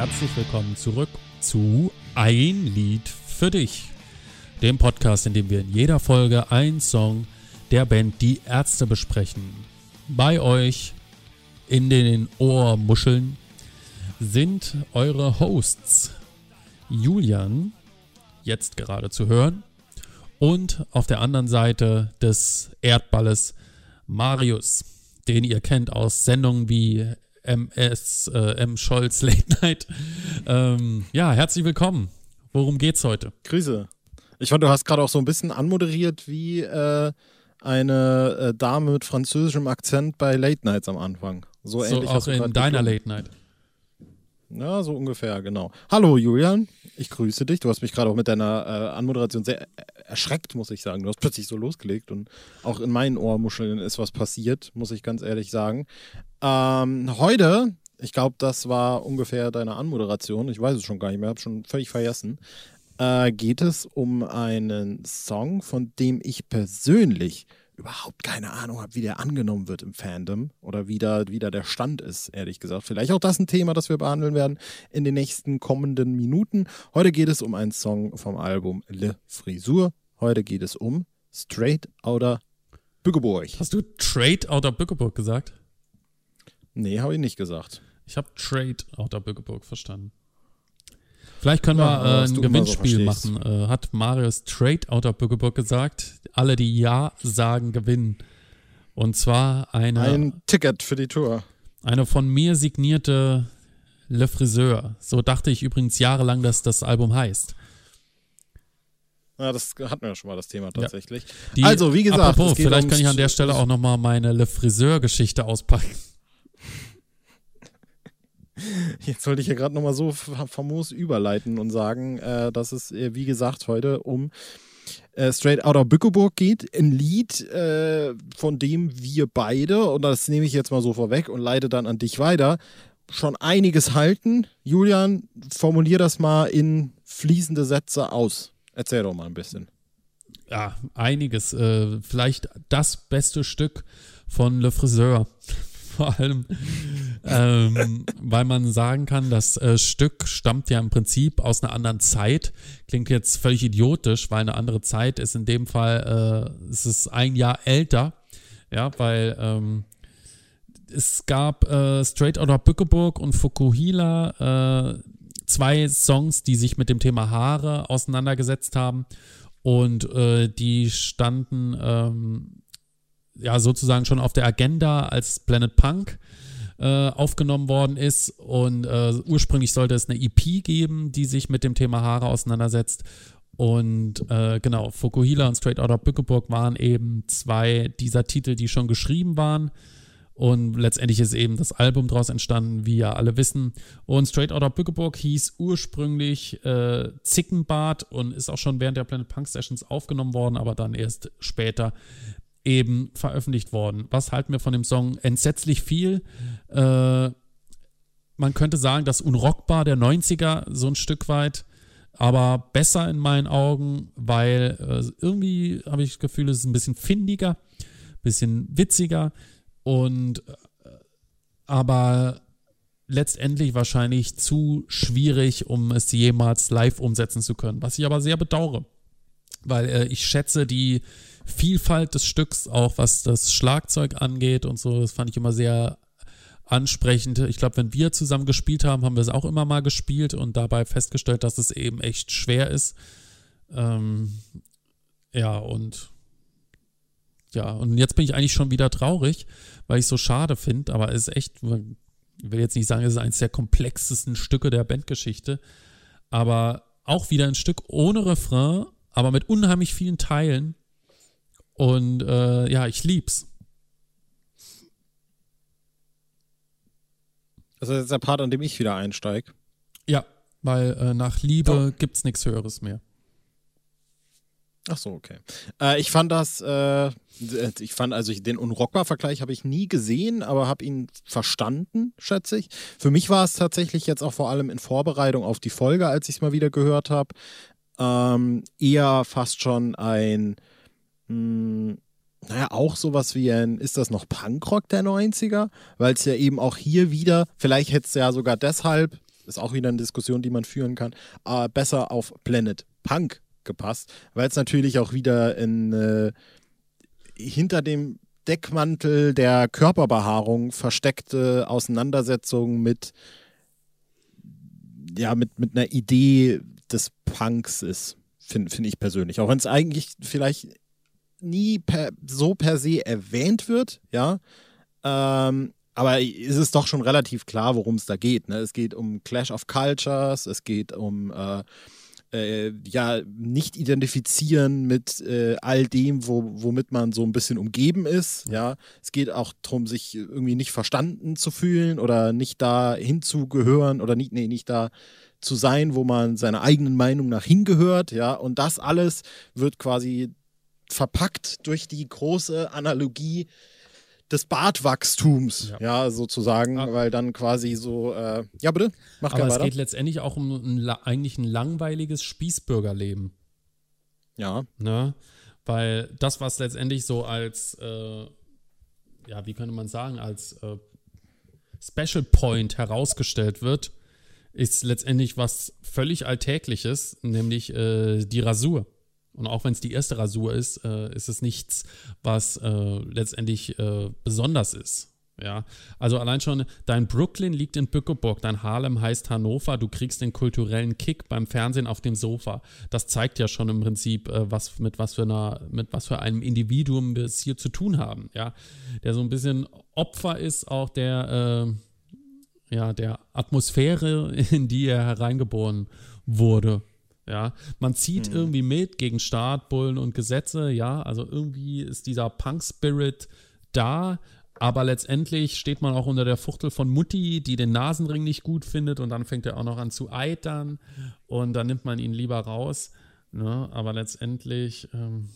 herzlich willkommen zurück zu Ein Lied für dich, dem Podcast, in dem wir in jeder Folge einen Song der Band Die Ärzte besprechen. Bei euch in den Ohrmuscheln sind eure Hosts Julian, jetzt gerade zu hören, und auf der anderen Seite des Erdballes Marius, den ihr kennt aus Sendungen wie MS äh, M. Scholz Late Night. Ähm, ja, herzlich willkommen. Worum geht's heute? Grüße. Ich fand, du hast gerade auch so ein bisschen anmoderiert wie äh, eine äh, Dame mit französischem Akzent bei Late Nights am Anfang. So, so ähnlich auch in deiner Late Night. Ja, so ungefähr, genau. Hallo Julian, ich grüße dich. Du hast mich gerade auch mit deiner äh, Anmoderation sehr erschreckt, muss ich sagen. Du hast plötzlich so losgelegt und auch in meinen Ohrmuscheln ist was passiert, muss ich ganz ehrlich sagen. Ähm, heute, ich glaube, das war ungefähr deine Anmoderation, ich weiß es schon gar nicht mehr, habe schon völlig vergessen, äh, geht es um einen Song, von dem ich persönlich überhaupt keine Ahnung habe, wie der angenommen wird im Fandom oder wie da, wie da der Stand ist, ehrlich gesagt. Vielleicht auch das ein Thema, das wir behandeln werden in den nächsten kommenden Minuten. Heute geht es um einen Song vom Album Le Frisur. Heute geht es um Straight Outer Bückeburg. Hast du Trade Outer Bückeburg gesagt? Nee, habe ich nicht gesagt. Ich habe Trade Outer Bückeburg verstanden. Vielleicht können ja, wir äh, ein Gewinnspiel so machen. Äh, hat Marius Trade Outer Bückeburg gesagt. Alle, die Ja sagen, gewinnen. Und zwar eine. Ein Ticket für die Tour. Eine von mir signierte Le Friseur. So dachte ich übrigens jahrelang, dass das Album heißt. Ja, das hatten wir ja schon mal das Thema tatsächlich. Ja. Die, also, wie gesagt, apropos, vielleicht kann ich an der Stelle auch nochmal meine Le Friseur-Geschichte auspacken. Jetzt wollte ich ja gerade nochmal so famos überleiten und sagen, äh, dass es, äh, wie gesagt, heute um äh, Straight Outta Bückeburg geht. Ein Lied, äh, von dem wir beide, und das nehme ich jetzt mal so vorweg und leite dann an dich weiter, schon einiges halten. Julian, formulier das mal in fließende Sätze aus. Erzähl doch mal ein bisschen. Ja, einiges. Äh, vielleicht das beste Stück von Le Friseur vor allem, ähm, weil man sagen kann, das äh, Stück stammt ja im Prinzip aus einer anderen Zeit. Klingt jetzt völlig idiotisch, weil eine andere Zeit ist in dem Fall, äh, es ist ein Jahr älter, ja, weil ähm, es gab äh, Straight Outta Bückeburg und Fukuhila, äh, zwei Songs, die sich mit dem Thema Haare auseinandergesetzt haben und äh, die standen ähm, ja sozusagen schon auf der Agenda als Planet Punk äh, aufgenommen worden ist. Und äh, ursprünglich sollte es eine EP geben, die sich mit dem Thema Haare auseinandersetzt. Und äh, genau, Fukuhila und Straight Outta Bückeburg waren eben zwei dieser Titel, die schon geschrieben waren. Und letztendlich ist eben das Album daraus entstanden, wie ja alle wissen. Und Straight Outta Bückeburg hieß ursprünglich äh, Zickenbart und ist auch schon während der Planet Punk Sessions aufgenommen worden, aber dann erst später eben veröffentlicht worden. Was halten wir von dem Song? Entsetzlich viel. Äh, man könnte sagen, das Unrockbar der 90er so ein Stück weit, aber besser in meinen Augen, weil äh, irgendwie habe ich das Gefühl, es ist ein bisschen findiger, ein bisschen witziger und äh, aber letztendlich wahrscheinlich zu schwierig, um es jemals live umsetzen zu können, was ich aber sehr bedauere, weil äh, ich schätze die Vielfalt des Stücks, auch was das Schlagzeug angeht und so. Das fand ich immer sehr ansprechend. Ich glaube, wenn wir zusammen gespielt haben, haben wir es auch immer mal gespielt und dabei festgestellt, dass es eben echt schwer ist. Ähm, ja, und ja, und jetzt bin ich eigentlich schon wieder traurig, weil ich es so schade finde, aber es ist echt, ich will jetzt nicht sagen, es ist eines der komplexesten Stücke der Bandgeschichte, aber auch wieder ein Stück ohne Refrain, aber mit unheimlich vielen Teilen und äh, ja, ich lieb's. Das ist jetzt der Part, an dem ich wieder einsteige. Ja, weil äh, nach Liebe oh. gibt's nichts Höheres mehr. Ach so, okay. Äh, ich fand das, äh, ich fand also den Unrockbar-Vergleich habe ich nie gesehen, aber habe ihn verstanden, schätze ich. Für mich war es tatsächlich jetzt auch vor allem in Vorbereitung auf die Folge, als ich es mal wieder gehört habe, ähm, eher fast schon ein mh, hm, naja, auch sowas wie ein, ist das noch Punkrock der 90er? Weil es ja eben auch hier wieder, vielleicht hätte es ja sogar deshalb ist auch wieder eine Diskussion, die man führen kann, äh, besser auf Planet Punk gepasst, weil es natürlich auch wieder in, äh, hinter dem Deckmantel der Körperbehaarung versteckte Auseinandersetzung mit, ja, mit, mit einer Idee des Punks ist, finde find ich persönlich. Auch wenn es eigentlich vielleicht nie per, so per se erwähnt wird, ja. Ähm, aber es ist doch schon relativ klar, worum es da geht. Ne? Es geht um Clash of Cultures, es geht um äh, äh, ja nicht identifizieren mit äh, all dem, wo, womit man so ein bisschen umgeben ist. Ja, es geht auch darum, sich irgendwie nicht verstanden zu fühlen oder nicht da hinzugehören oder nicht, nee, nicht da zu sein, wo man seiner eigenen Meinung nach hingehört. Ja, und das alles wird quasi verpackt durch die große Analogie des Bartwachstums, ja, ja sozusagen, ah. weil dann quasi so, äh, ja bitte, mach Aber es weiter. geht letztendlich auch um ein, eigentlich ein langweiliges Spießbürgerleben. Ja. Ne? Weil das, was letztendlich so als, äh, ja, wie könnte man sagen, als äh, Special Point herausgestellt wird, ist letztendlich was völlig Alltägliches, nämlich äh, die Rasur. Und auch wenn es die erste Rasur ist, äh, ist es nichts, was äh, letztendlich äh, besonders ist. Ja, also allein schon, dein Brooklyn liegt in Bückeburg, dein Harlem heißt Hannover, du kriegst den kulturellen Kick beim Fernsehen auf dem Sofa. Das zeigt ja schon im Prinzip, äh, was, mit was für einer, mit was für einem Individuum wir es hier zu tun haben, ja. Der so ein bisschen Opfer ist auch der, äh, ja, der Atmosphäre, in die er hereingeboren wurde. Ja, man zieht mhm. irgendwie mit gegen Staat, Bullen und Gesetze, ja, also irgendwie ist dieser Punk-Spirit da, aber letztendlich steht man auch unter der Fuchtel von Mutti, die den Nasenring nicht gut findet und dann fängt er auch noch an zu eitern und dann nimmt man ihn lieber raus. Ne? Aber letztendlich ähm,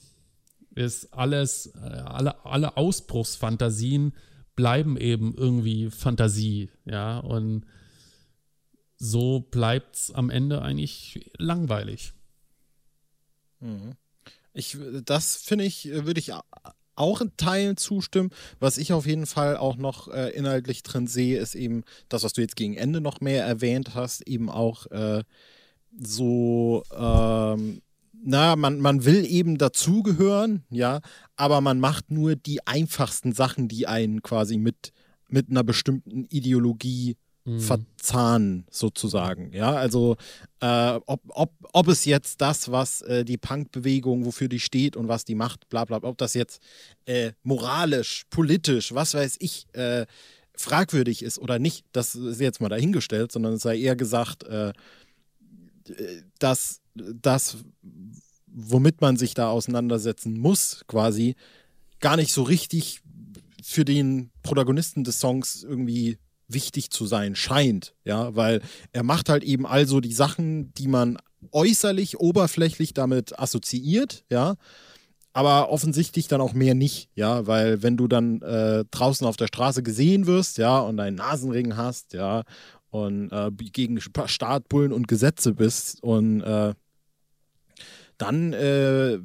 ist alles, äh, alle, alle Ausbruchsfantasien bleiben eben irgendwie Fantasie, ja, und so bleibt es am Ende eigentlich langweilig. Mhm. Ich, das finde ich, würde ich auch in Teilen zustimmen. Was ich auf jeden Fall auch noch äh, inhaltlich drin sehe, ist eben das, was du jetzt gegen Ende noch mehr erwähnt hast, eben auch äh, so, ähm, na, man, man will eben dazugehören, ja, aber man macht nur die einfachsten Sachen, die einen quasi mit, mit einer bestimmten Ideologie mhm. verzahnen, sozusagen. Ja, also äh, ob, ob, ob es jetzt das, was äh, die Punk-Bewegung, wofür die steht und was die macht, bla bla, ob das jetzt äh, moralisch, politisch, was weiß ich, äh, fragwürdig ist oder nicht, das ist jetzt mal dahingestellt, sondern es sei eher gesagt, äh, dass das, womit man sich da auseinandersetzen muss, quasi gar nicht so richtig für den Protagonisten des Songs irgendwie wichtig zu sein scheint, ja, weil er macht halt eben also die Sachen, die man äußerlich, oberflächlich damit assoziiert, ja, aber offensichtlich dann auch mehr nicht, ja, weil wenn du dann äh, draußen auf der Straße gesehen wirst, ja, und einen Nasenring hast, ja, und äh, gegen Staatbullen und Gesetze bist und äh, dann äh,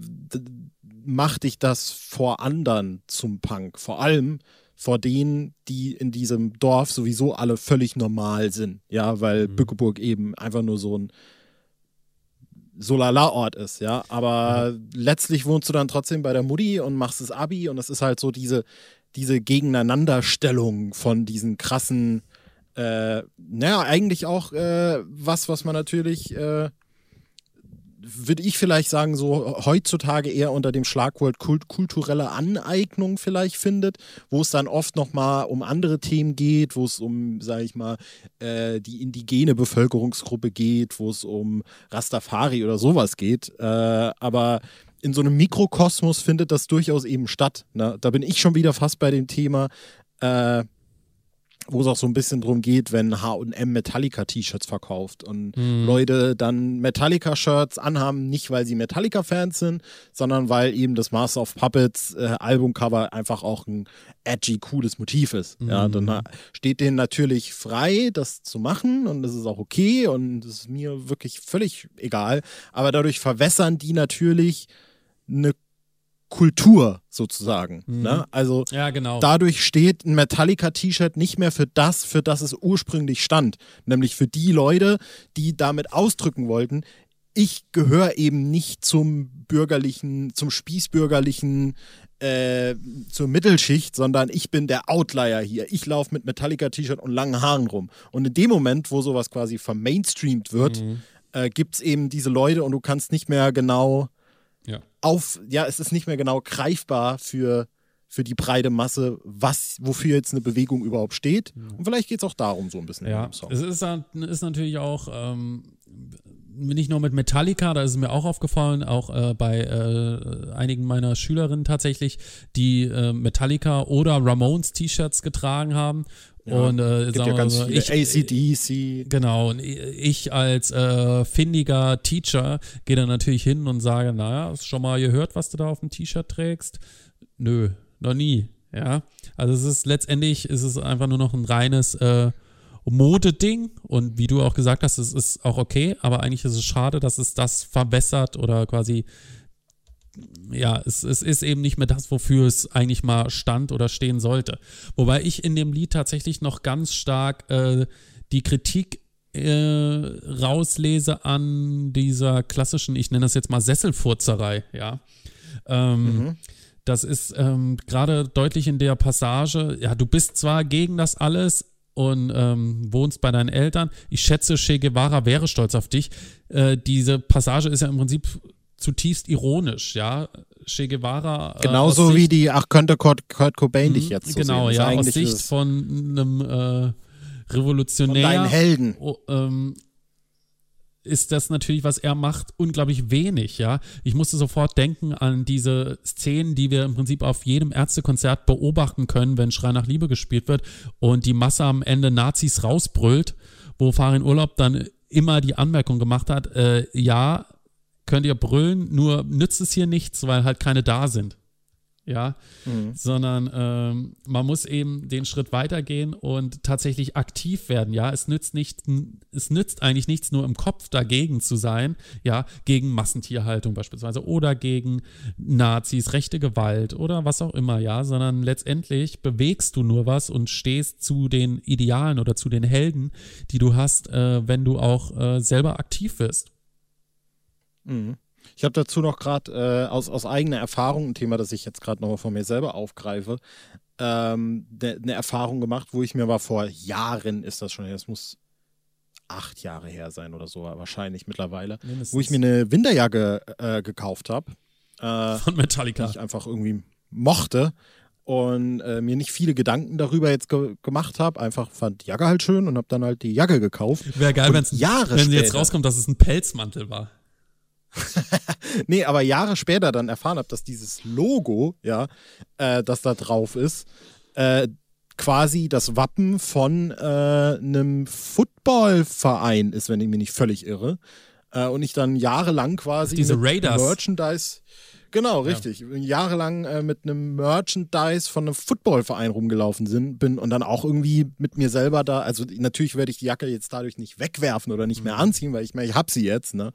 macht dich das vor anderen zum Punk. Vor allem, vor denen, die in diesem Dorf sowieso alle völlig normal sind. Ja, weil mhm. Bückeburg eben einfach nur so ein Solala-Ort ist, ja. Aber mhm. letztlich wohnst du dann trotzdem bei der Mutti und machst das Abi und es ist halt so diese, diese Gegeneinanderstellung von diesen krassen, äh, naja, eigentlich auch äh, was, was man natürlich äh, würde ich vielleicht sagen, so heutzutage eher unter dem Schlagwort kult kulturelle Aneignung vielleicht findet, wo es dann oft nochmal um andere Themen geht, wo es um, sage ich mal, äh, die indigene Bevölkerungsgruppe geht, wo es um Rastafari oder sowas geht. Äh, aber in so einem Mikrokosmos findet das durchaus eben statt. Ne? Da bin ich schon wieder fast bei dem Thema. Äh, wo es auch so ein bisschen drum geht, wenn HM Metallica-T-Shirts verkauft und mhm. Leute dann Metallica-Shirts anhaben, nicht weil sie Metallica-Fans sind, sondern weil eben das Master of Puppets äh, Albumcover einfach auch ein edgy, cooles Motiv ist. Mhm. Ja, dann steht denen natürlich frei, das zu machen und das ist auch okay und das ist mir wirklich völlig egal. Aber dadurch verwässern die natürlich eine Kultur sozusagen. Mhm. Ne? Also ja, genau. dadurch steht ein Metallica-T-Shirt nicht mehr für das, für das es ursprünglich stand. Nämlich für die Leute, die damit ausdrücken wollten, ich gehöre eben nicht zum bürgerlichen, zum spießbürgerlichen, äh, zur Mittelschicht, sondern ich bin der Outlier hier. Ich laufe mit Metallica-T-Shirt und langen Haaren rum. Und in dem Moment, wo sowas quasi vermainstreamt wird, mhm. äh, gibt es eben diese Leute und du kannst nicht mehr genau ja. auf, ja, es ist nicht mehr genau greifbar für, für die breite Masse, was, wofür jetzt eine Bewegung überhaupt steht. Ja. Und vielleicht geht es auch darum, so ein bisschen ja. Es ist, ist natürlich auch ähm, nicht nur mit Metallica, da ist es mir auch aufgefallen, auch äh, bei äh, einigen meiner Schülerinnen tatsächlich, die äh, Metallica oder Ramones T-Shirts getragen haben. Ja, und äh, gibt ja ganz viele ich, ACDC. Genau, und ich als äh, findiger Teacher gehe dann natürlich hin und sage, naja, hast du schon mal gehört, was du da auf dem T-Shirt trägst? Nö, noch nie. Ja, also es ist letztendlich ist es einfach nur noch ein reines äh, Modeding und wie du auch gesagt hast, es ist auch okay, aber eigentlich ist es schade, dass es das verbessert oder quasi, ja, es, es ist eben nicht mehr das, wofür es eigentlich mal stand oder stehen sollte. Wobei ich in dem Lied tatsächlich noch ganz stark äh, die Kritik äh, rauslese an dieser klassischen, ich nenne das jetzt mal Sesselfurzerei, ja. Ähm, mhm. Das ist ähm, gerade deutlich in der Passage, ja, du bist zwar gegen das alles, und ähm, wohnst bei deinen Eltern. Ich schätze, Che Guevara wäre stolz auf dich. Äh, diese Passage ist ja im Prinzip zutiefst ironisch, ja. Che Guevara. Äh, Genauso Sicht, wie die, ach, könnte Kurt, Kurt Cobain dich mhm, jetzt so Genau, ja, aus Sicht von einem äh, Revolutionär. Von deinen Helden. Oh, ähm, ist das natürlich, was er macht, unglaublich wenig, ja. Ich musste sofort denken an diese Szenen, die wir im Prinzip auf jedem Ärztekonzert beobachten können, wenn Schrei nach Liebe gespielt wird und die Masse am Ende Nazis rausbrüllt, wo Farin Urlaub dann immer die Anmerkung gemacht hat, äh, ja, könnt ihr brüllen, nur nützt es hier nichts, weil halt keine da sind ja, mhm. sondern ähm, man muss eben den Schritt weitergehen und tatsächlich aktiv werden, ja. Es nützt nicht, es nützt eigentlich nichts, nur im Kopf dagegen zu sein, ja, gegen Massentierhaltung beispielsweise oder gegen Nazis, rechte Gewalt oder was auch immer, ja, sondern letztendlich bewegst du nur was und stehst zu den Idealen oder zu den Helden, die du hast, äh, wenn du auch äh, selber aktiv wirst. Mhm. Ich habe dazu noch gerade äh, aus, aus eigener Erfahrung, ein Thema, das ich jetzt gerade nochmal von mir selber aufgreife, ähm, eine ne Erfahrung gemacht, wo ich mir mal vor Jahren, ist das schon, das muss acht Jahre her sein oder so, wahrscheinlich mittlerweile, Mindestens. wo ich mir eine Winterjacke äh, gekauft habe. Äh, von Metallica. Die ich einfach irgendwie mochte und äh, mir nicht viele Gedanken darüber jetzt ge gemacht habe. Einfach fand die Jacke halt schön und habe dann halt die Jacke gekauft. Wäre geil, wenn's, Jahre wenn jetzt rauskommt, dass es ein Pelzmantel war. Nee, aber Jahre später dann erfahren habe, dass dieses Logo, ja, äh, das da drauf ist, äh, quasi das Wappen von äh, einem Footballverein ist, wenn ich mich nicht völlig irre. Äh, und ich dann jahrelang quasi diese Raiders Merchandise Genau, richtig. Ja. Jahrelang äh, mit einem Merchandise von einem Footballverein rumgelaufen sind, bin und dann auch irgendwie mit mir selber da, also natürlich werde ich die Jacke jetzt dadurch nicht wegwerfen oder nicht mehr mhm. anziehen, weil ich meine, ich habe sie jetzt, ne?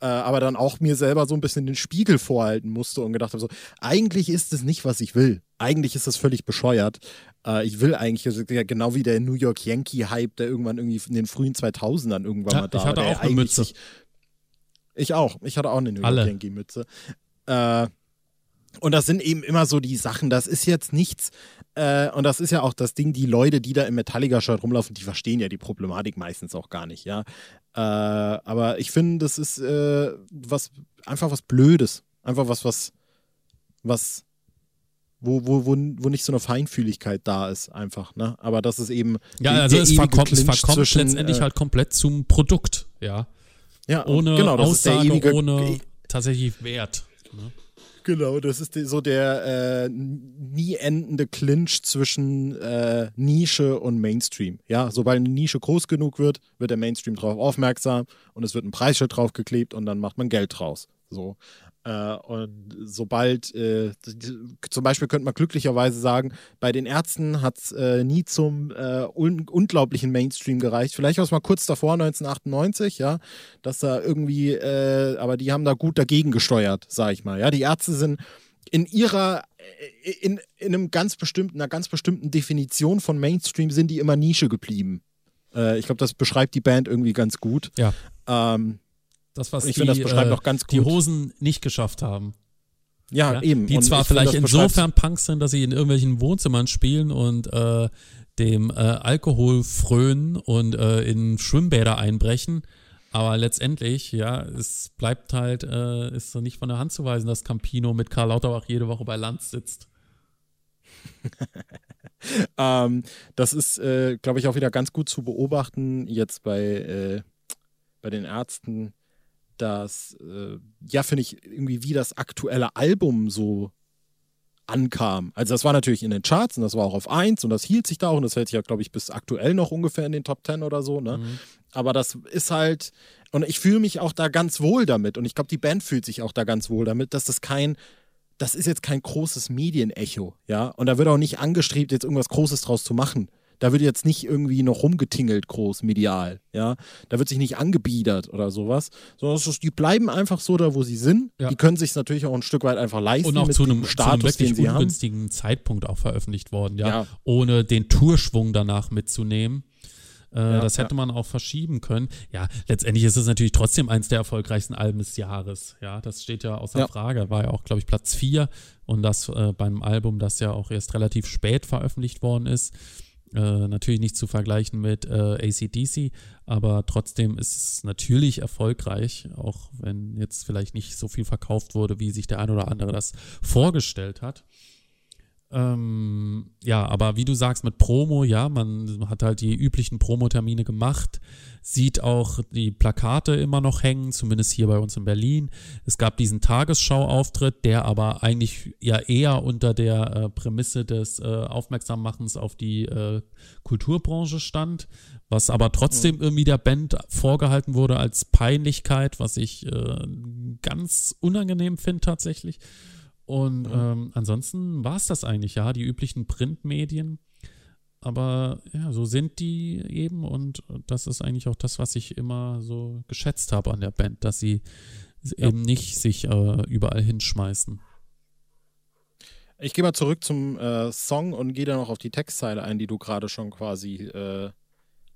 Äh, aber dann auch mir selber so ein bisschen den Spiegel vorhalten musste und gedacht habe so, eigentlich ist es nicht, was ich will. Eigentlich ist das völlig bescheuert. Äh, ich will eigentlich, also, genau wie der New York Yankee-Hype, der irgendwann irgendwie in den frühen 2000ern irgendwann ja, mal da war. Ich hatte auch eine Mütze. Ich auch. Ich hatte auch eine New York Yankee-Mütze. Äh, und das sind eben immer so die Sachen, das ist jetzt nichts, äh, und das ist ja auch das Ding, die Leute, die da im Metallica-Shirt rumlaufen, die verstehen ja die Problematik meistens auch gar nicht, ja. Äh, aber ich finde, das ist äh, was, einfach was Blödes. Einfach was, was, was, wo, wo, wo, wo nicht so eine Feinfühligkeit da ist, einfach, ne? Aber das ist eben. Ja, also es verkommt, es verkommt zwischen, letztendlich äh, halt komplett zum Produkt, ja. Ja, ohne genau, Aussage, ohne tatsächlich Wert. Ne? Genau, das ist so der äh, nie endende Clinch zwischen äh, Nische und Mainstream. Ja, sobald eine Nische groß genug wird, wird der Mainstream darauf aufmerksam und es wird ein Preisschild draufgeklebt und dann macht man Geld draus. So. Äh, und sobald, äh, zum Beispiel könnte man glücklicherweise sagen, bei den Ärzten hat es äh, nie zum äh, un unglaublichen Mainstream gereicht. Vielleicht war es mal kurz davor, 1998, ja, dass da irgendwie, äh, aber die haben da gut dagegen gesteuert, sag ich mal. Ja, die Ärzte sind in ihrer, äh, in, in einem ganz bestimmten, einer ganz bestimmten Definition von Mainstream sind die immer Nische geblieben. Ich glaube, das beschreibt die Band irgendwie ganz gut. Ja. Ähm, das, was ich die, finde, das beschreibt äh, auch ganz gut. die Hosen nicht geschafft haben. ja, Ja, eben. Die Und zwar vielleicht insofern Punks sind, dass sie in irgendwelchen Wohnzimmern spielen und äh, dem äh, Alkohol frönen und äh, in Schwimmbäder einbrechen. Aber letztendlich, ja, es bleibt halt, äh, ist so nicht von der Hand zu weisen, dass Campino mit Karl Lauterbach jede Woche bei Lanz sitzt. Ähm, das ist, äh, glaube ich, auch wieder ganz gut zu beobachten jetzt bei, bei den Ärzten, dass, äh, ja, finde ich, irgendwie wie das aktuelle Album so ankam. Also das war natürlich in den Charts und das war auch auf 1 und das hielt sich da auch und das hält sich ja, glaube ich, bis aktuell noch ungefähr in den Top 10 oder so, ne? Mhm. Aber das ist halt, und ich fühle mich auch da ganz wohl damit und ich glaube, die Band fühlt sich auch da ganz wohl damit, dass das kein, das ist jetzt kein großes Medienecho, ja. Und da wird auch nicht angestrebt, jetzt irgendwas Großes draus zu machen. Da wird jetzt nicht irgendwie noch rumgetingelt groß medial, ja. Da wird sich nicht angebiedert oder sowas, sondern ist, die bleiben einfach so da, wo sie sind. Ja. Die können sich natürlich auch ein Stück weit einfach leisten Und auch zu einem, zu einem Status, wirklich sie haben. ungünstigen Zeitpunkt auch veröffentlicht worden, ja. Ja. Ohne den Tourschwung danach mitzunehmen. Äh, Ja, das hätte ja. man auch verschieben können. Ja, letztendlich ist es natürlich trotzdem eins der erfolgreichsten Alben des Jahres. Ja, das steht ja außer Ja. Frage. War ja auch, glaube ich, Platz 4 und das äh, beim Album, das ja auch erst relativ spät veröffentlicht worden ist. Äh, natürlich nicht zu vergleichen mit äh, ACDC, aber trotzdem ist es natürlich erfolgreich, auch wenn jetzt vielleicht nicht so viel verkauft wurde, wie sich der ein oder andere das vorgestellt hat. Ähm, ja, aber wie du sagst, mit Promo, ja, man hat halt die üblichen Promotermine gemacht, sieht auch die Plakate immer noch hängen, zumindest hier bei uns in Berlin. Es gab diesen Tagesschau-Auftritt, der aber eigentlich ja eher unter der äh, Prämisse des äh, Aufmerksammachens auf die äh, Kulturbranche stand, was aber trotzdem irgendwie der Band vorgehalten wurde als Peinlichkeit, was ich äh, ganz unangenehm finde tatsächlich. Und ähm, ansonsten war es das eigentlich, ja, die üblichen Printmedien. Aber ja, so sind die eben und das ist eigentlich auch das, was ich immer so geschätzt habe an der Band, dass sie Ja. eben nicht sich äh, überall hinschmeißen. Ich gehe mal zurück zum äh, Song und gehe dann noch auf die Textzeile ein, die du gerade schon quasi äh,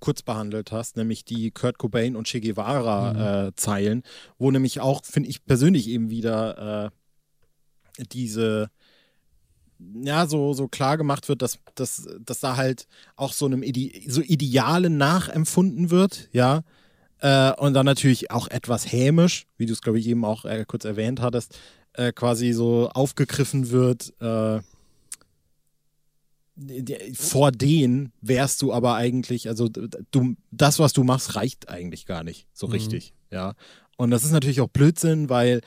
kurz behandelt hast, nämlich die Kurt Cobain und Che Guevara äh, Zeilen, wo nämlich auch, finde ich persönlich eben wieder äh, diese ja, so, so klar gemacht wird, dass, dass, dass da halt auch so einem Ide so Idealen nachempfunden wird, ja. Äh, und dann natürlich auch etwas hämisch, wie du es, glaube ich, eben auch äh, kurz erwähnt hattest, äh, quasi so aufgegriffen wird, äh, vor denen wärst du aber eigentlich, also du, das, was du machst, reicht eigentlich gar nicht so Mhm. richtig, ja. Und das ist natürlich auch Blödsinn, weil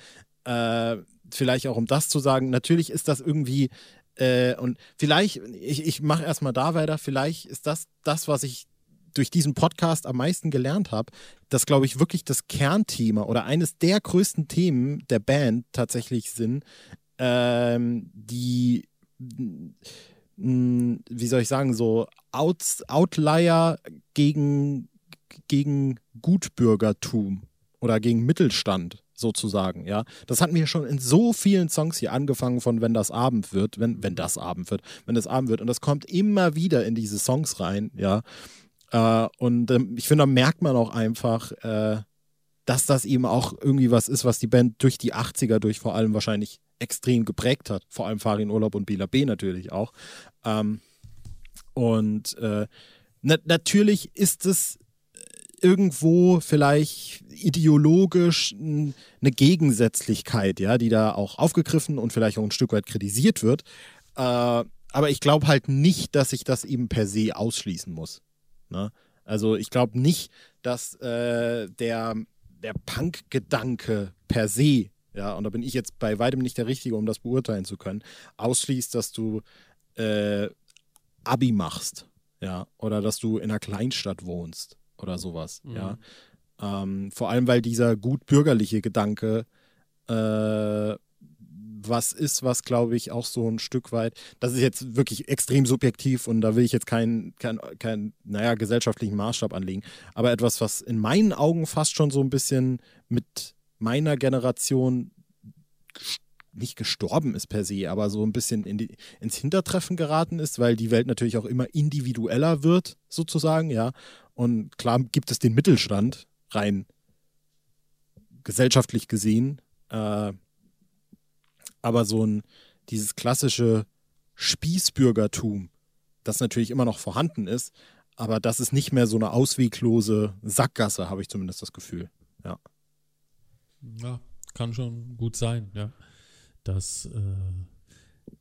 äh, vielleicht auch um das zu sagen, natürlich ist das irgendwie äh, und vielleicht, ich, ich mache erstmal da weiter, vielleicht ist das das, was ich durch diesen Podcast am meisten gelernt habe, dass, glaube ich, wirklich das Kernthema oder eines der größten Themen der Band tatsächlich sind, ähm, die, mh, wie soll ich sagen, so Outs, Outlier gegen, gegen Gutbürgertum oder gegen Mittelstand sozusagen, ja. Das hatten wir schon in so vielen Songs hier angefangen von wenn das Abend wird, wenn, wenn das Abend wird, wenn das Abend wird. Und das kommt immer wieder in diese Songs rein, ja. Äh, und ähm, ich finde, da merkt man auch einfach, äh, dass das eben auch irgendwie was ist, was die Band durch die 80er durch vor allem wahrscheinlich extrem geprägt hat. Vor allem Farin Urlaub und Bila B natürlich auch. Ähm, und äh, na natürlich ist es irgendwo vielleicht ideologisch eine Gegensätzlichkeit, ja, die da auch aufgegriffen und vielleicht auch ein Stück weit kritisiert wird. Äh, aber ich glaube halt nicht, dass sich das eben per se ausschließen muss. Ne? Also ich glaube nicht, dass äh, der, der Punk-Gedanke per se, ja, und da bin ich jetzt bei weitem nicht der Richtige, um das beurteilen zu können, ausschließt, dass du äh, Abi machst, ja, oder dass du in einer Kleinstadt wohnst oder sowas, Mhm. ja. Ähm, vor allem, weil dieser gut bürgerliche Gedanke äh, was ist, was glaube ich auch so ein Stück weit, das ist jetzt wirklich extrem subjektiv und da will ich jetzt keinen, kein, kein, naja, gesellschaftlichen Maßstab anlegen, aber etwas, was in meinen Augen fast schon so ein bisschen mit meiner Generation nicht gestorben ist per se, aber so ein bisschen in die, ins Hintertreffen geraten ist, weil die Welt natürlich auch immer individueller wird, sozusagen, ja. Und klar gibt es den Mittelstand, rein gesellschaftlich gesehen, äh, aber so ein, dieses klassische Spießbürgertum, das natürlich immer noch vorhanden ist, aber das ist nicht mehr so eine ausweglose Sackgasse, habe ich zumindest das Gefühl. Ja. Ja, kann schon gut sein, ja. Dass äh,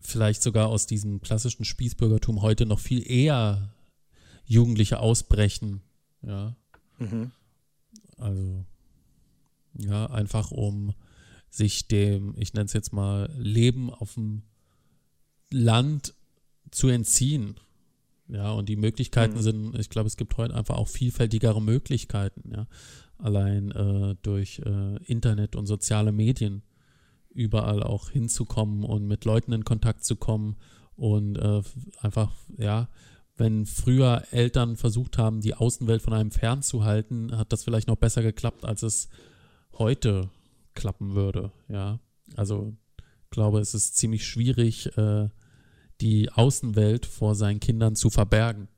vielleicht sogar aus diesem klassischen Spießbürgertum heute noch viel eher Jugendliche ausbrechen, ja. Mhm. Also, ja, einfach um sich dem, ich nenne es jetzt mal, Leben auf dem Land zu entziehen. Ja, und die Möglichkeiten mhm. sind, ich glaube, es gibt heute einfach auch vielfältigere Möglichkeiten, ja. Allein äh, durch äh, Internet und soziale Medien überall auch hinzukommen und mit Leuten in Kontakt zu kommen und äh, einfach, ja, wenn früher Eltern versucht haben, die Außenwelt von einem fernzuhalten, hat das vielleicht noch besser geklappt, als es heute klappen würde. Ja, also ich glaube, es ist ziemlich schwierig, äh, die Außenwelt vor seinen Kindern zu verbergen.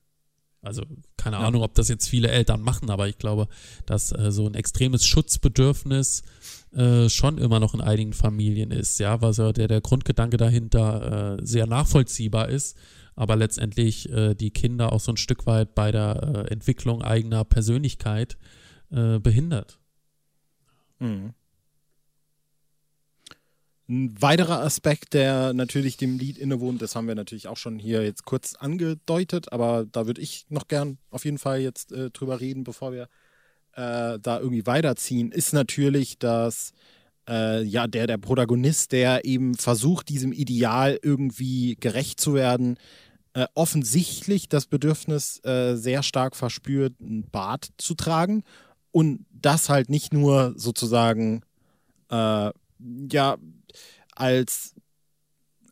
Also keine ja. Ahnung, ob das jetzt viele Eltern machen, aber ich glaube, dass äh, so ein extremes Schutzbedürfnis äh, schon immer noch in einigen Familien ist, ja, was ja der, der Grundgedanke dahinter äh, sehr nachvollziehbar ist, aber letztendlich äh, die Kinder auch so ein Stück weit bei der äh, Entwicklung eigener Persönlichkeit behindert. Mhm. Ein weiterer Aspekt, der natürlich dem Lied innewohnt, das haben wir natürlich auch schon hier jetzt kurz angedeutet, aber da würde ich noch gern auf jeden Fall jetzt äh, drüber reden, bevor wir äh, da irgendwie weiterziehen, ist natürlich, dass äh, ja der, der Protagonist, der eben versucht, diesem Ideal irgendwie gerecht zu werden, äh, offensichtlich das Bedürfnis äh, sehr stark verspürt, ein Bart zu tragen und das halt nicht nur sozusagen äh, ja als,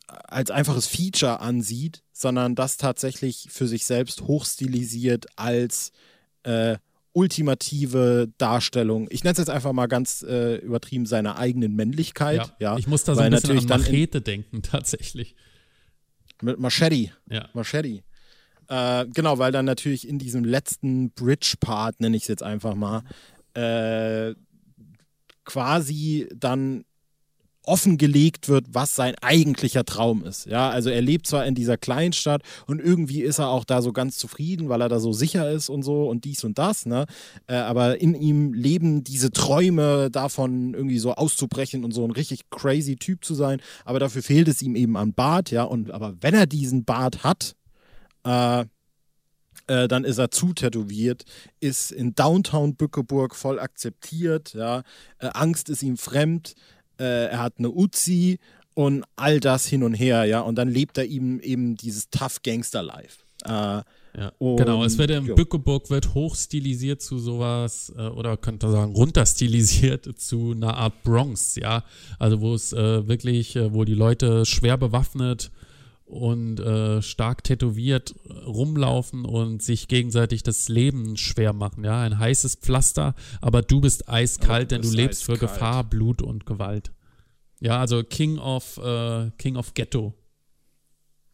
als einfaches Feature ansieht, sondern das tatsächlich für sich selbst hochstilisiert als äh, ultimative Darstellung. Ich nenne es jetzt einfach mal ganz äh, übertrieben seiner eigenen Männlichkeit. Ja, ja ich muss da so ein bisschen an Machete denken, tatsächlich. Mit Machete. Ja. Machete. Äh, genau, weil dann natürlich in diesem letzten Bridge-Part, nenne ich es jetzt einfach mal, äh, quasi dann offengelegt wird, was sein eigentlicher Traum ist. Ja, also er lebt zwar in dieser Kleinstadt und irgendwie ist er auch da so ganz zufrieden, weil er da so sicher ist und so und dies und das, ne? Äh, aber in ihm leben diese Träume davon, irgendwie so auszubrechen und so ein richtig crazy Typ zu sein. Aber dafür fehlt es ihm eben an Bart, ja. Und aber wenn er diesen Bart hat, äh, äh, dann ist er zu tätowiert, ist in Downtown Bückeburg voll akzeptiert, ja. Äh, Angst ist ihm fremd, äh, er hat eine Uzi und all das hin und her, ja. Und dann lebt er eben eben dieses Tough Gangster Life. Äh, ja, genau, es wird in jo. Bückeburg wird hochstilisiert zu sowas, äh, oder könnte sagen, runterstilisiert zu einer Art Bronx, ja. Also wo es äh, wirklich, äh, wo die Leute schwer bewaffnet und äh, stark tätowiert rumlaufen und sich gegenseitig das Leben schwer machen. Ja, ein heißes Pflaster, aber du bist eiskalt, denn du lebst eiskalt. für Gefahr, Blut und Gewalt. Ja, also King of äh, King of Ghetto.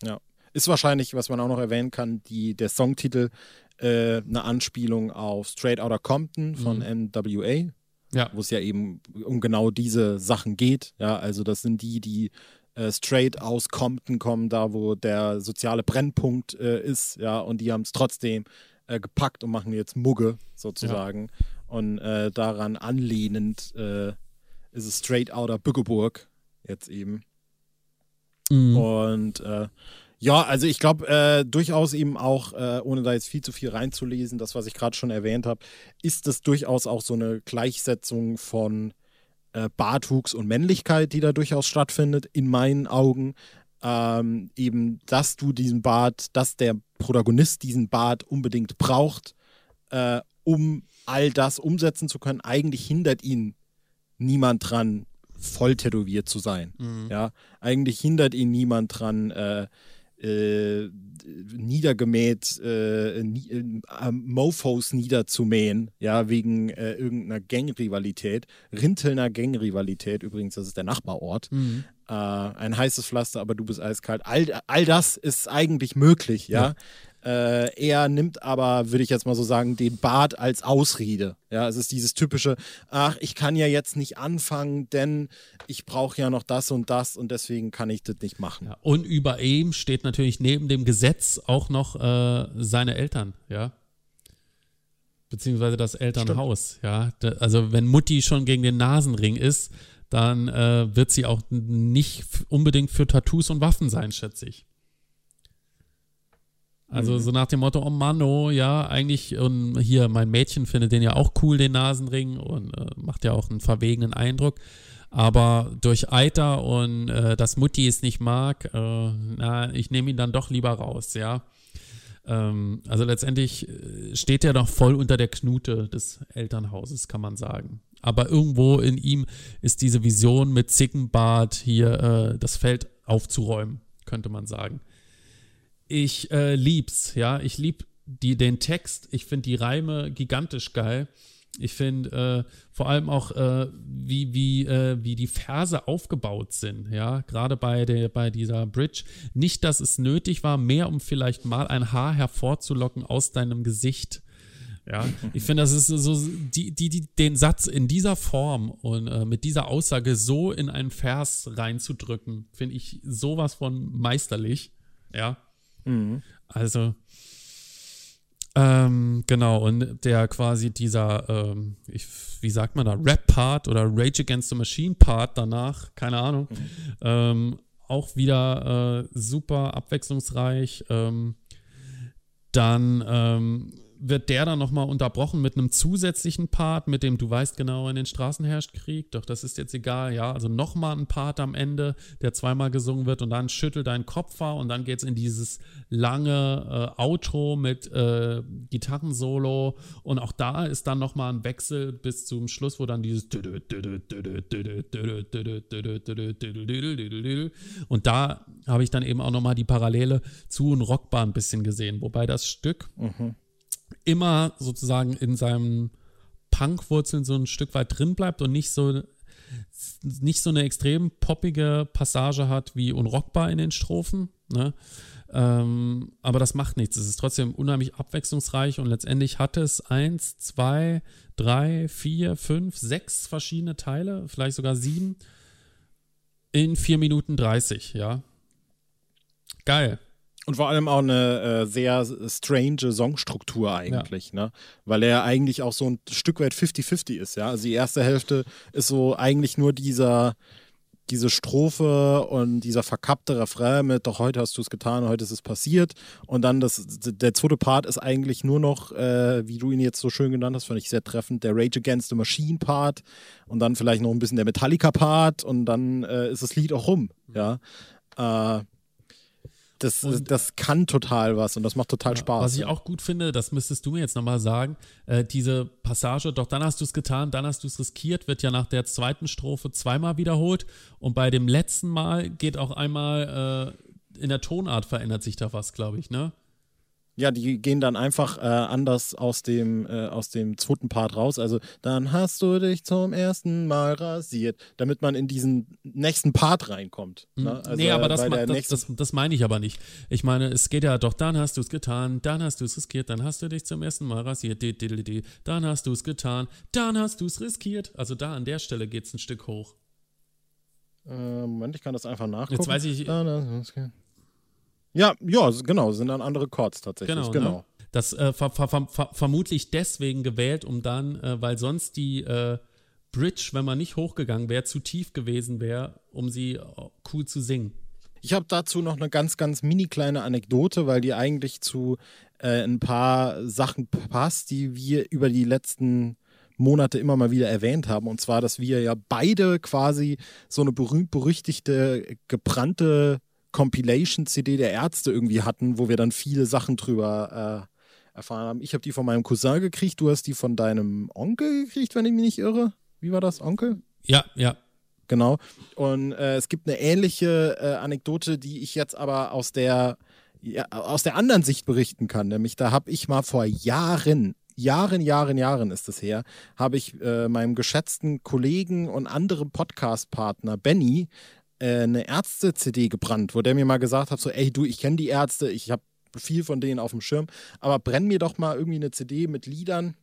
Ja, ist wahrscheinlich, was man auch noch erwähnen kann, die der Songtitel äh, eine Anspielung auf Straight Outta Compton von mhm. NWA. Ja. Wo es ja eben um genau diese Sachen geht. Ja, also das sind die, die äh, straight aus Compton kommen, da wo der soziale Brennpunkt äh, ist, ja, und die haben es trotzdem äh, gepackt und machen jetzt Mugge sozusagen. Ja. Und äh, daran anlehnend äh, ist es straight outer Bückeburg jetzt eben. Mhm. Und äh, ja, also ich glaube äh, durchaus eben auch, äh, ohne da jetzt viel zu viel reinzulesen, das, was ich gerade schon erwähnt habe, ist es durchaus auch so eine Gleichsetzung von äh, Bartwuchs und Männlichkeit, die da durchaus stattfindet, in meinen Augen. Ähm, eben, dass du diesen Bart, dass der Protagonist diesen Bart unbedingt braucht, äh, um all das umsetzen zu können. Eigentlich hindert ihn niemand dran, voll tätowiert zu sein. Mhm. Ja, eigentlich hindert ihn niemand dran, äh, äh, niedergemäht, äh, nie, äh, Mofos niederzumähen, ja, wegen äh, irgendeiner Gangrivalität, Rintelner Gangrivalität, übrigens, das ist der Nachbarort. Mhm. Äh, ein heißes Pflaster, aber du bist eiskalt. All, all das ist eigentlich möglich, ja. ja. Äh, er nimmt aber, würde ich jetzt mal so sagen, den Bart als Ausrede. Ja, es ist dieses typische, ach, ich kann ja jetzt nicht anfangen, denn ich brauche ja noch das und das und deswegen kann ich das nicht machen. Ja, und über ihm steht natürlich neben dem Gesetz auch noch äh, seine Eltern, ja. Beziehungsweise das Elternhaus, Stimmt. ja. also wenn Mutti schon gegen den Nasenring ist, dann äh, wird sie auch nicht unbedingt für Tattoos und Waffen sein, schätze ich. Also mhm. so nach dem Motto, oh Mann, oh ja, eigentlich, und hier, mein Mädchen findet den ja auch cool, den Nasenring, und äh, macht ja auch einen verwegenen Eindruck. Aber durch Eiter und äh, dass Mutti es nicht mag, äh, na, ich nehme ihn dann doch lieber raus, ja. Ähm, also letztendlich äh, steht er doch voll unter der Knute des Elternhauses, kann man sagen. Aber irgendwo in ihm ist diese Vision mit Zickenbart hier äh, das Feld aufzuräumen, könnte man sagen ich äh, lieb's, ja. Ich lieb die, den Text. Ich finde die Reime gigantisch geil. Ich finde äh, vor allem auch, äh, wie, wie, äh, wie die Verse aufgebaut sind, ja, gerade bei, bei dieser Bridge. Nicht, dass es nötig war, mehr um vielleicht mal ein Haar hervorzulocken aus deinem Gesicht. Ja, ich finde, das ist so, die, die, die, den Satz in dieser Form und äh, mit dieser Aussage so in einen Vers reinzudrücken, finde ich sowas von meisterlich. Ja. Mhm. Also, ähm, genau, und der quasi dieser, ähm, ich, wie sagt man da, Rap-Part oder Rage Against the Machine-Part danach, keine Ahnung, mhm. ähm, auch wieder äh, super abwechslungsreich. Ähm, dann ähm, wird der dann nochmal unterbrochen mit einem zusätzlichen Part, mit dem du weißt genau, in den Straßen herrscht Krieg, doch das ist jetzt egal, ja. Also nochmal ein Part am Ende, der zweimal gesungen wird und dann schüttelt dein Kopf und dann geht es in dieses lange äh, Outro mit äh, Gitarrensolo und auch da ist dann nochmal ein Wechsel bis zum Schluss, wo dann dieses und da habe ich dann eben auch nochmal die Parallele zu einem Rockbar ein bisschen gesehen, wobei das Stück mhm immer sozusagen in seinem Punkwurzeln so ein Stück weit drin bleibt und nicht so nicht so eine extrem poppige Passage hat wie unrockbar in den Strophen. Ne? Ähm, aber das macht nichts. Es ist trotzdem unheimlich abwechslungsreich und letztendlich hat es eins, zwei, drei, vier, fünf, sechs verschiedene Teile, vielleicht sogar sieben in vier Minuten dreißig. ja. Geil. Und vor allem auch eine äh, sehr strange Songstruktur eigentlich, ja. ne? Weil er eigentlich auch so ein Stück weit 50-50 ist, ja. Also die erste Hälfte ist so eigentlich nur dieser, diese Strophe und dieser verkappte Refrain mit doch heute hast du es getan, heute ist es passiert. Und dann das, der zweite Part ist eigentlich nur noch, äh, wie du ihn jetzt so schön genannt hast, fand ich sehr treffend, der Rage Against the Machine Part und dann vielleicht noch ein bisschen der Metallica Part und dann äh, ist das Lied auch rum, ja. Äh, das, und, das kann total was und das macht total ja, Spaß. Was ich auch gut finde, das müsstest du mir jetzt nochmal sagen, äh, diese Passage, doch dann hast du es getan, dann hast du es riskiert, wird ja nach der zweiten Strophe zweimal wiederholt und bei dem letzten Mal geht auch einmal äh, in der Tonart verändert sich da was, glaube ich, ne? Ja, die gehen dann einfach äh, anders aus dem, äh, aus dem zweiten Part raus. Also, dann hast du dich zum ersten Mal rasiert, damit man in diesen nächsten Part reinkommt. Mhm. Ne? Also, nee, aber das, das, das, das, meine ich aber nicht. Ich meine, es geht ja doch, dann hast du es getan, dann hast du es riskiert, dann hast du dich zum ersten Mal rasiert, dann hast du es getan, dann hast du es riskiert. Also da an der Stelle geht es ein Stück hoch. Äh, Moment, ich kann das einfach nachgucken. Jetzt weiß ich. Dann, ja, ja, genau, sind dann andere Chords tatsächlich. Genau. genau. Ne? Das äh, ver ver ver vermutlich deswegen gewählt, um dann, äh, weil sonst die äh, Bridge, wenn man nicht hochgegangen wäre, zu tief gewesen wäre, um sie äh, cool zu singen. Ich habe dazu noch eine ganz, ganz mini kleine Anekdote, weil die eigentlich zu äh, ein paar Sachen passt, die wir über die letzten Monate immer mal wieder erwähnt haben. Und zwar, dass wir ja beide quasi so eine berühmt-berüchtigte, gebrannte Compilation-CD der Ärzte irgendwie hatten, wo wir dann viele Sachen drüber äh, erfahren haben. Ich habe die von meinem Cousin gekriegt, du hast die von deinem Onkel gekriegt, wenn ich mich nicht irre. Wie war das, Onkel? Ja, ja. Genau. Und äh, es gibt eine ähnliche äh, Anekdote, die ich jetzt aber aus der ja, aus der anderen Sicht berichten kann. Nämlich da habe ich mal vor Jahren, Jahren, Jahren, Jahren ist es her, habe ich äh, meinem geschätzten Kollegen und anderen Podcast-Partner Benny äh, eine Ärzte-CD gebrannt, wo der mir mal gesagt hat, so, ey du, ich kenne die Ärzte, ich habe viel von denen auf dem Schirm, aber brenn mir doch mal irgendwie eine CD mit Liedern,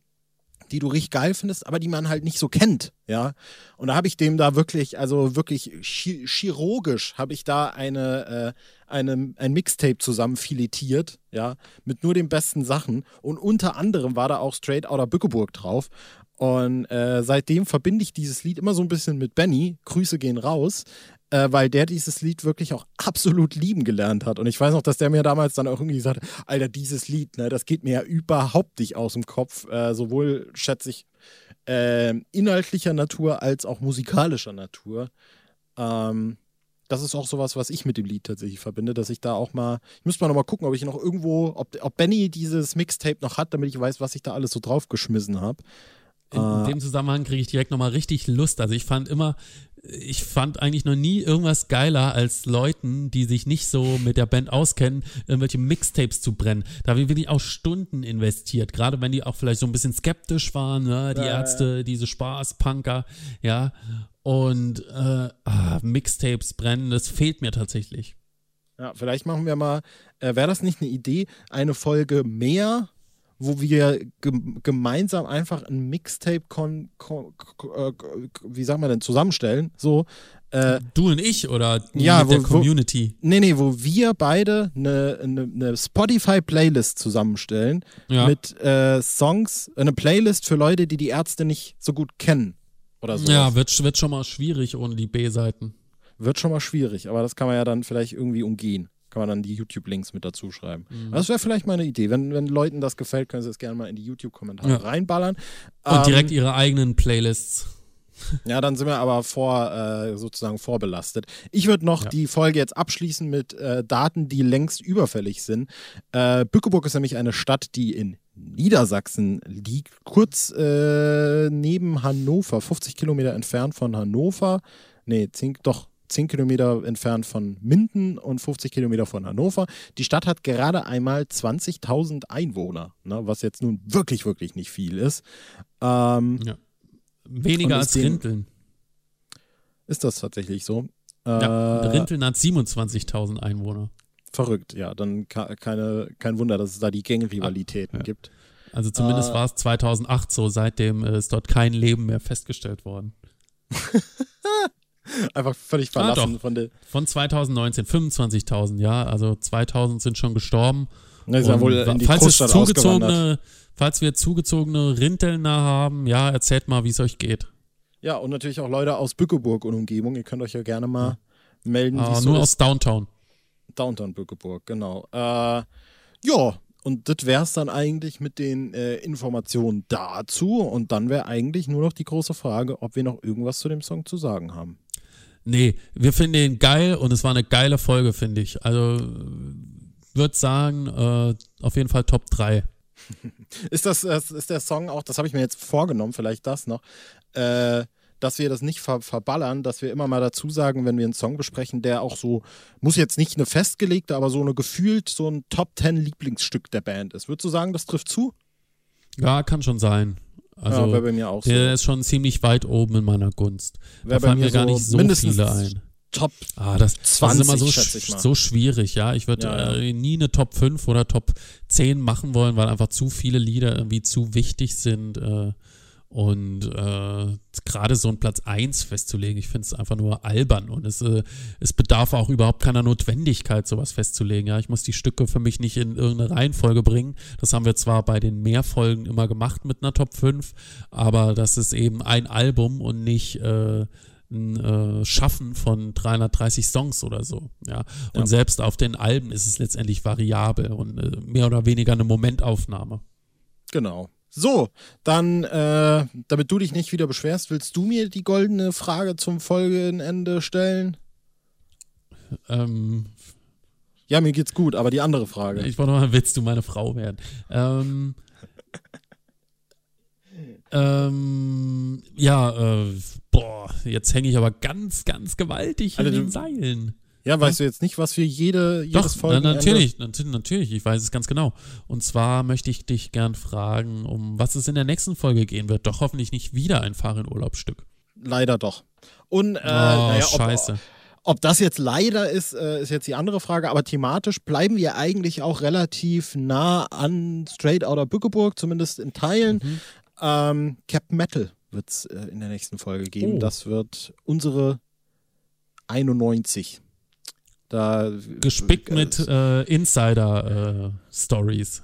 die du richtig geil findest, aber die man halt nicht so kennt, ja. Und da habe ich dem da wirklich, also wirklich chirurgisch habe ich da eine, äh, eine, ein Mixtape zusammen filetiert, ja, mit nur den besten Sachen. Und unter anderem war da auch Straight Outer Bückeburg drauf. Und äh, seitdem verbinde ich dieses Lied immer so ein bisschen mit Benny. Grüße gehen raus äh, weil der dieses Lied wirklich auch absolut lieben gelernt hat. Und ich weiß noch, dass der mir damals dann auch irgendwie gesagt hat, Alter, dieses Lied, ne, das geht mir ja überhaupt nicht aus dem Kopf. Äh, sowohl, schätze ich, äh, inhaltlicher Natur als auch musikalischer Natur. Ähm, das ist auch sowas, was ich mit dem Lied tatsächlich verbinde, dass ich da auch mal, ich müsste mal noch mal gucken, ob ich noch irgendwo, ob, ob Benny dieses Mixtape noch hat, damit ich weiß, was ich da alles so draufgeschmissen habe. In, in, dem Zusammenhang kriege ich direkt nochmal richtig Lust. Also ich fand immer, ich fand eigentlich noch nie irgendwas geiler als Leuten, die sich nicht so mit der Band auskennen, irgendwelche Mixtapes zu brennen. Da habe ich wirklich auch Stunden investiert, gerade wenn die auch vielleicht so ein bisschen skeptisch waren, ne? die ja, Ärzte, ja. diese Spaßpunker, ja. Und äh, ah, Mixtapes brennen, das fehlt mir tatsächlich. Ja, vielleicht machen wir mal, äh, wäre das nicht eine Idee, eine Folge mehr wo wir ge gemeinsam einfach ein Mixtape kon, kon, kon, äh, wie sagen wir denn, zusammenstellen. So, äh, du und ich oder ja, mit wo, der Community? Wo, nee, nee, wo wir beide eine, eine, eine Spotify-Playlist zusammenstellen ja. mit äh, Songs, eine Playlist für Leute, die die Ärzte nicht so gut kennen. Oder so. Ja, wird, wird schon mal schwierig ohne die B-Seiten. Wird schon mal schwierig, aber das kann man ja dann vielleicht irgendwie umgehen kann man dann die YouTube-Links mit dazu schreiben. Mhm. Das wäre vielleicht mal eine Idee. Wenn, wenn Leuten das gefällt, können sie es gerne mal in die YouTube-Kommentare ja. reinballern. Und ähm, direkt ihre eigenen Playlists. Ja, dann sind wir aber vor, äh, sozusagen vorbelastet. Ich würde noch ja. die Folge jetzt abschließen mit äh, Daten, die längst überfällig sind. Äh, Bückeburg ist nämlich eine Stadt, die in Niedersachsen liegt, kurz äh, neben Hannover, 50 Kilometer entfernt von Hannover. Nee, 10, doch 10 Kilometer entfernt von Minden und 50 Kilometer von Hannover. Die Stadt hat gerade einmal 20.000 Einwohner, ne, was jetzt nun wirklich, wirklich nicht viel ist. Ähm, ja. Weniger als Rinteln. Ist das tatsächlich so? Ja, äh, Rinteln hat 27.000 Einwohner. Verrückt, ja. Dann keine, kein Wunder, dass es da die Gangrivalitäten ah, ja. gibt. Also zumindest äh, war es 2008 so, seitdem ist dort kein Leben mehr festgestellt worden. Einfach völlig ah, verlassen ah, von der. Von 2019, 25.000, ja. Also 2000 sind schon gestorben. Das ist ja wohl in die falls, es zugezogene, falls wir zugezogene Rintelner haben, ja, erzählt mal, wie es euch geht. Ja, und natürlich auch Leute aus Bückeburg und Umgebung. Ihr könnt euch ja gerne mal ja. melden. Ah, nur so aus Downtown. Downtown Bückeburg, genau. Äh, ja, und das wäre es dann eigentlich mit den äh, Informationen dazu. Und dann wäre eigentlich nur noch die große Frage, ob wir noch irgendwas zu dem Song zu sagen haben. Nee, wir finden ihn geil und es war eine geile Folge, finde ich. Also würde sagen, äh, auf jeden Fall Top 3. ist das, ist der Song auch, das habe ich mir jetzt vorgenommen, vielleicht das noch, äh, dass wir das nicht ver verballern, dass wir immer mal dazu sagen, wenn wir einen Song besprechen, der auch so, muss jetzt nicht eine festgelegte, aber so eine gefühlt so ein Top 10 Lieblingsstück der Band ist. Würdest du sagen, das trifft zu? Ja, kann schon sein. Also, ja, bei mir auch der so. ist schon ziemlich weit oben in meiner Gunst. Wär da fallen mir gar nicht so viele ein. Top ah, das, 20, das ist immer so, so schwierig, ja. Ich würde ja, ja. äh, nie eine Top 5 oder Top 10 machen wollen, weil einfach zu viele Lieder irgendwie zu wichtig sind. Äh, und äh, gerade so einen Platz 1 festzulegen, ich finde es einfach nur albern und es, äh, es bedarf auch überhaupt keiner Notwendigkeit, sowas festzulegen. Ja, ich muss die Stücke für mich nicht in irgendeine Reihenfolge bringen. Das haben wir zwar bei den Mehrfolgen immer gemacht mit einer Top 5, aber das ist eben ein Album und nicht äh, ein äh, Schaffen von 330 Songs oder so. Ja, und ja. selbst auf den Alben ist es letztendlich variabel und äh, mehr oder weniger eine Momentaufnahme. Genau. So, dann, äh, damit du dich nicht wieder beschwerst, willst du mir die goldene Frage zum Folgenende stellen? Ähm, ja, mir geht's gut, aber die andere Frage. Ich wollte mal, willst du meine Frau werden? Ähm, ähm, ja, äh, boah, jetzt hänge ich aber ganz, ganz gewaltig also in den Seilen. Ja, weißt du jetzt nicht, was wir jede, jedes Doch, Folge na, natürlich, natürlich, natürlich, ich weiß es ganz genau. Und zwar möchte ich dich gern fragen, um was es in der nächsten Folge gehen wird. Doch hoffentlich nicht wieder ein Fahr-in-Urlaub-Stück. Leider doch. Und, äh, Oh, naja, ob, scheiße. ob das jetzt leider ist, äh, ist jetzt die andere Frage, aber thematisch bleiben wir eigentlich auch relativ nah an Straight Outta Bückeburg, zumindest in Teilen. Mhm. Ähm, Captain Metal wird es äh, in der nächsten Folge geben. Oh. Das wird unsere 91. Da, Gespickt äh, mit äh, Insider-Stories.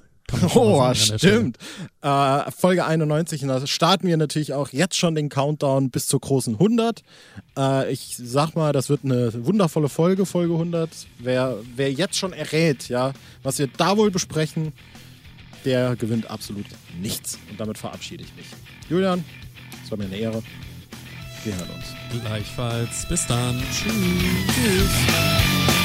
Oh, stimmt. Äh, Folge 91. Und da starten wir natürlich auch jetzt schon den Countdown bis zur großen 100. Äh, ich sag mal, das wird eine wundervolle Folge, Folge 100. Wer, wer jetzt schon errät, ja, was wir da wohl besprechen, der gewinnt absolut nichts. Und damit verabschiede ich mich. Julian, es war mir eine Ehre. Wir hören uns. Gleichfalls. Bis dann. Tschüss.